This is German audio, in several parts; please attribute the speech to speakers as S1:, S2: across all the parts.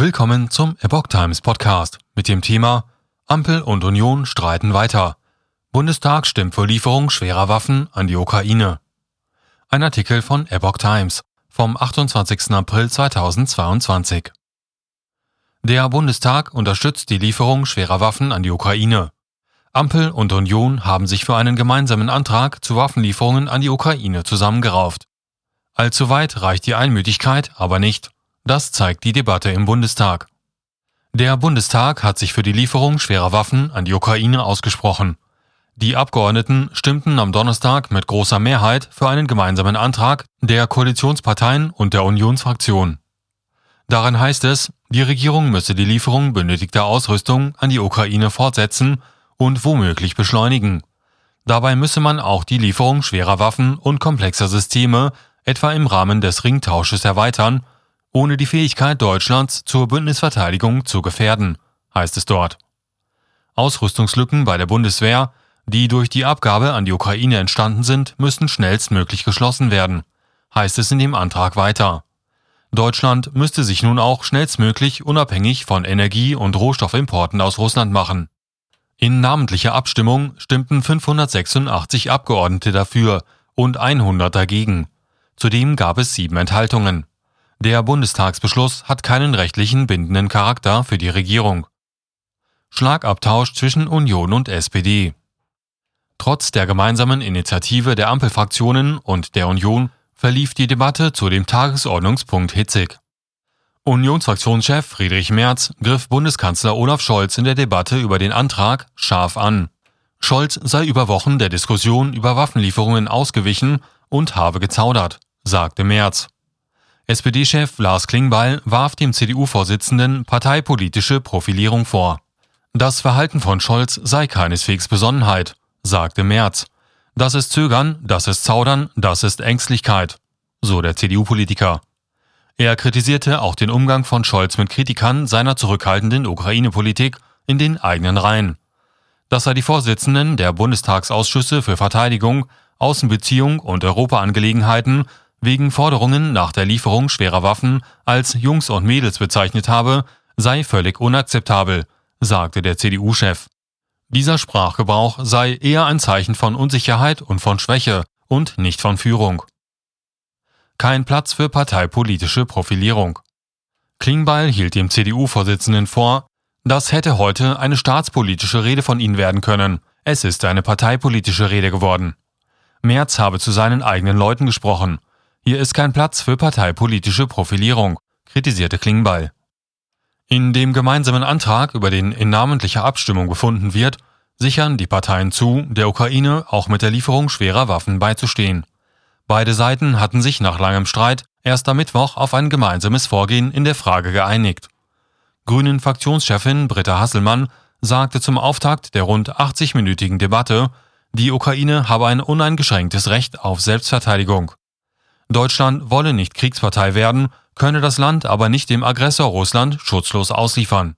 S1: Willkommen zum Epoch Times Podcast mit dem Thema Ampel und Union streiten weiter. Bundestag stimmt für Lieferung schwerer Waffen an die Ukraine. Ein Artikel von Epoch Times vom 28. April 2022. Der Bundestag unterstützt die Lieferung schwerer Waffen an die Ukraine. Ampel und Union haben sich für einen gemeinsamen Antrag zu Waffenlieferungen an die Ukraine zusammengerauft. Allzu weit reicht die Einmütigkeit aber nicht. Das zeigt die Debatte im Bundestag. Der Bundestag hat sich für die Lieferung schwerer Waffen an die Ukraine ausgesprochen. Die Abgeordneten stimmten am Donnerstag mit großer Mehrheit für einen gemeinsamen Antrag der Koalitionsparteien und der Unionsfraktion. Darin heißt es, die Regierung müsse die Lieferung benötigter Ausrüstung an die Ukraine fortsetzen und womöglich beschleunigen. Dabei müsse man auch die Lieferung schwerer Waffen und komplexer Systeme etwa im Rahmen des Ringtausches erweitern ohne die Fähigkeit Deutschlands zur Bündnisverteidigung zu gefährden, heißt es dort. Ausrüstungslücken bei der Bundeswehr, die durch die Abgabe an die Ukraine entstanden sind, müssen schnellstmöglich geschlossen werden, heißt es in dem Antrag weiter. Deutschland müsste sich nun auch schnellstmöglich unabhängig von Energie- und Rohstoffimporten aus Russland machen. In namentlicher Abstimmung stimmten 586 Abgeordnete dafür und 100 dagegen. Zudem gab es sieben Enthaltungen. Der Bundestagsbeschluss hat keinen rechtlichen bindenden Charakter für die Regierung. Schlagabtausch zwischen Union und SPD. Trotz der gemeinsamen Initiative der Ampelfraktionen und der Union verlief die Debatte zu dem Tagesordnungspunkt hitzig. Unionsfraktionschef Friedrich Merz griff Bundeskanzler Olaf Scholz in der Debatte über den Antrag scharf an. Scholz sei über Wochen der Diskussion über Waffenlieferungen ausgewichen und habe gezaudert, sagte Merz. SPD-Chef Lars Klingbeil warf dem CDU-Vorsitzenden parteipolitische Profilierung vor. Das Verhalten von Scholz sei keineswegs Besonnenheit, sagte Merz. Das ist Zögern, das ist Zaudern, das ist Ängstlichkeit, so der CDU-Politiker. Er kritisierte auch den Umgang von Scholz mit Kritikern seiner zurückhaltenden Ukraine-Politik in den eigenen Reihen. Das sei die Vorsitzenden der Bundestagsausschüsse für Verteidigung, Außenbeziehung und Europaangelegenheiten wegen Forderungen nach der Lieferung schwerer Waffen als Jungs und Mädels bezeichnet habe, sei völlig unakzeptabel, sagte der CDU-Chef. Dieser Sprachgebrauch sei eher ein Zeichen von Unsicherheit und von Schwäche und nicht von Führung. Kein Platz für parteipolitische Profilierung. Klingbeil hielt dem CDU-Vorsitzenden vor, das hätte heute eine staatspolitische Rede von Ihnen werden können. Es ist eine parteipolitische Rede geworden. Merz habe zu seinen eigenen Leuten gesprochen. Hier ist kein Platz für parteipolitische Profilierung, kritisierte Klingbeil. In dem gemeinsamen Antrag, über den in namentlicher Abstimmung befunden wird, sichern die Parteien zu, der Ukraine auch mit der Lieferung schwerer Waffen beizustehen. Beide Seiten hatten sich nach langem Streit erst am Mittwoch auf ein gemeinsames Vorgehen in der Frage geeinigt. Grünen Fraktionschefin Britta Hasselmann sagte zum Auftakt der rund 80-minütigen Debatte, die Ukraine habe ein uneingeschränktes Recht auf Selbstverteidigung. Deutschland wolle nicht Kriegspartei werden, könne das Land aber nicht dem Aggressor Russland schutzlos ausliefern.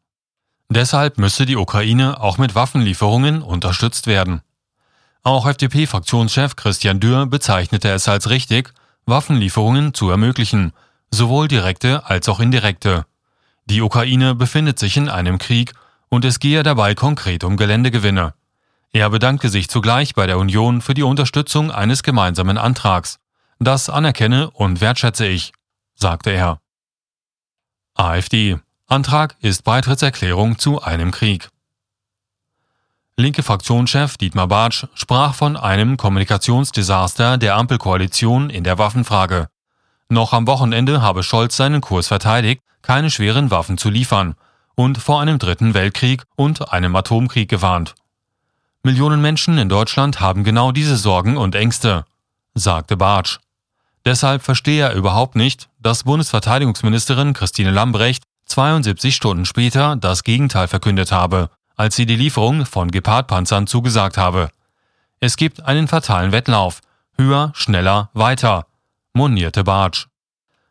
S1: Deshalb müsse die Ukraine auch mit Waffenlieferungen unterstützt werden. Auch FDP-Fraktionschef Christian Dürr bezeichnete es als richtig, Waffenlieferungen zu ermöglichen, sowohl direkte als auch indirekte. Die Ukraine befindet sich in einem Krieg und es gehe dabei konkret um Geländegewinne. Er bedankte sich zugleich bei der Union für die Unterstützung eines gemeinsamen Antrags. Das anerkenne und wertschätze ich, sagte er. AfD. Antrag ist Beitrittserklärung zu einem Krieg. Linke Fraktionschef Dietmar Bartsch sprach von einem Kommunikationsdesaster der Ampelkoalition in der Waffenfrage. Noch am Wochenende habe Scholz seinen Kurs verteidigt, keine schweren Waffen zu liefern und vor einem dritten Weltkrieg und einem Atomkrieg gewarnt. Millionen Menschen in Deutschland haben genau diese Sorgen und Ängste, sagte Bartsch. Deshalb verstehe er überhaupt nicht, dass Bundesverteidigungsministerin Christine Lambrecht 72 Stunden später das Gegenteil verkündet habe, als sie die Lieferung von Gepard-Panzern zugesagt habe. Es gibt einen fatalen Wettlauf. Höher, schneller, weiter, monierte Bartsch.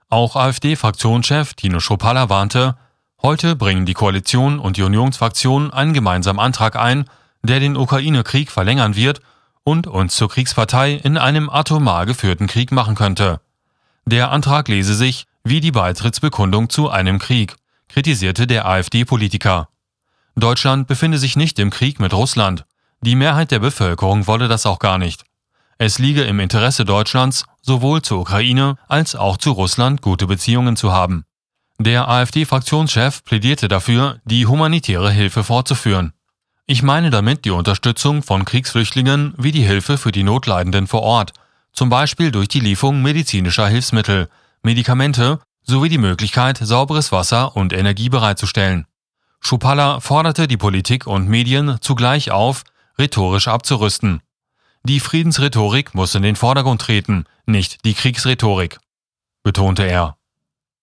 S1: Auch AfD-Fraktionschef Tino Schopalla warnte, heute bringen die Koalition und die Unionsfraktion einen gemeinsamen Antrag ein, der den Ukraine-Krieg verlängern wird und uns zur Kriegspartei in einem atomar geführten Krieg machen könnte. Der Antrag lese sich wie die Beitrittsbekundung zu einem Krieg, kritisierte der AfD-Politiker. Deutschland befinde sich nicht im Krieg mit Russland. Die Mehrheit der Bevölkerung wolle das auch gar nicht. Es liege im Interesse Deutschlands, sowohl zur Ukraine als auch zu Russland gute Beziehungen zu haben. Der AfD-Fraktionschef plädierte dafür, die humanitäre Hilfe fortzuführen. Ich meine damit die Unterstützung von Kriegsflüchtlingen wie die Hilfe für die Notleidenden vor Ort, zum Beispiel durch die Lieferung medizinischer Hilfsmittel, Medikamente sowie die Möglichkeit, sauberes Wasser und Energie bereitzustellen. Schupalla forderte die Politik und Medien zugleich auf, rhetorisch abzurüsten. Die Friedensrhetorik muss in den Vordergrund treten, nicht die Kriegsrhetorik, betonte er.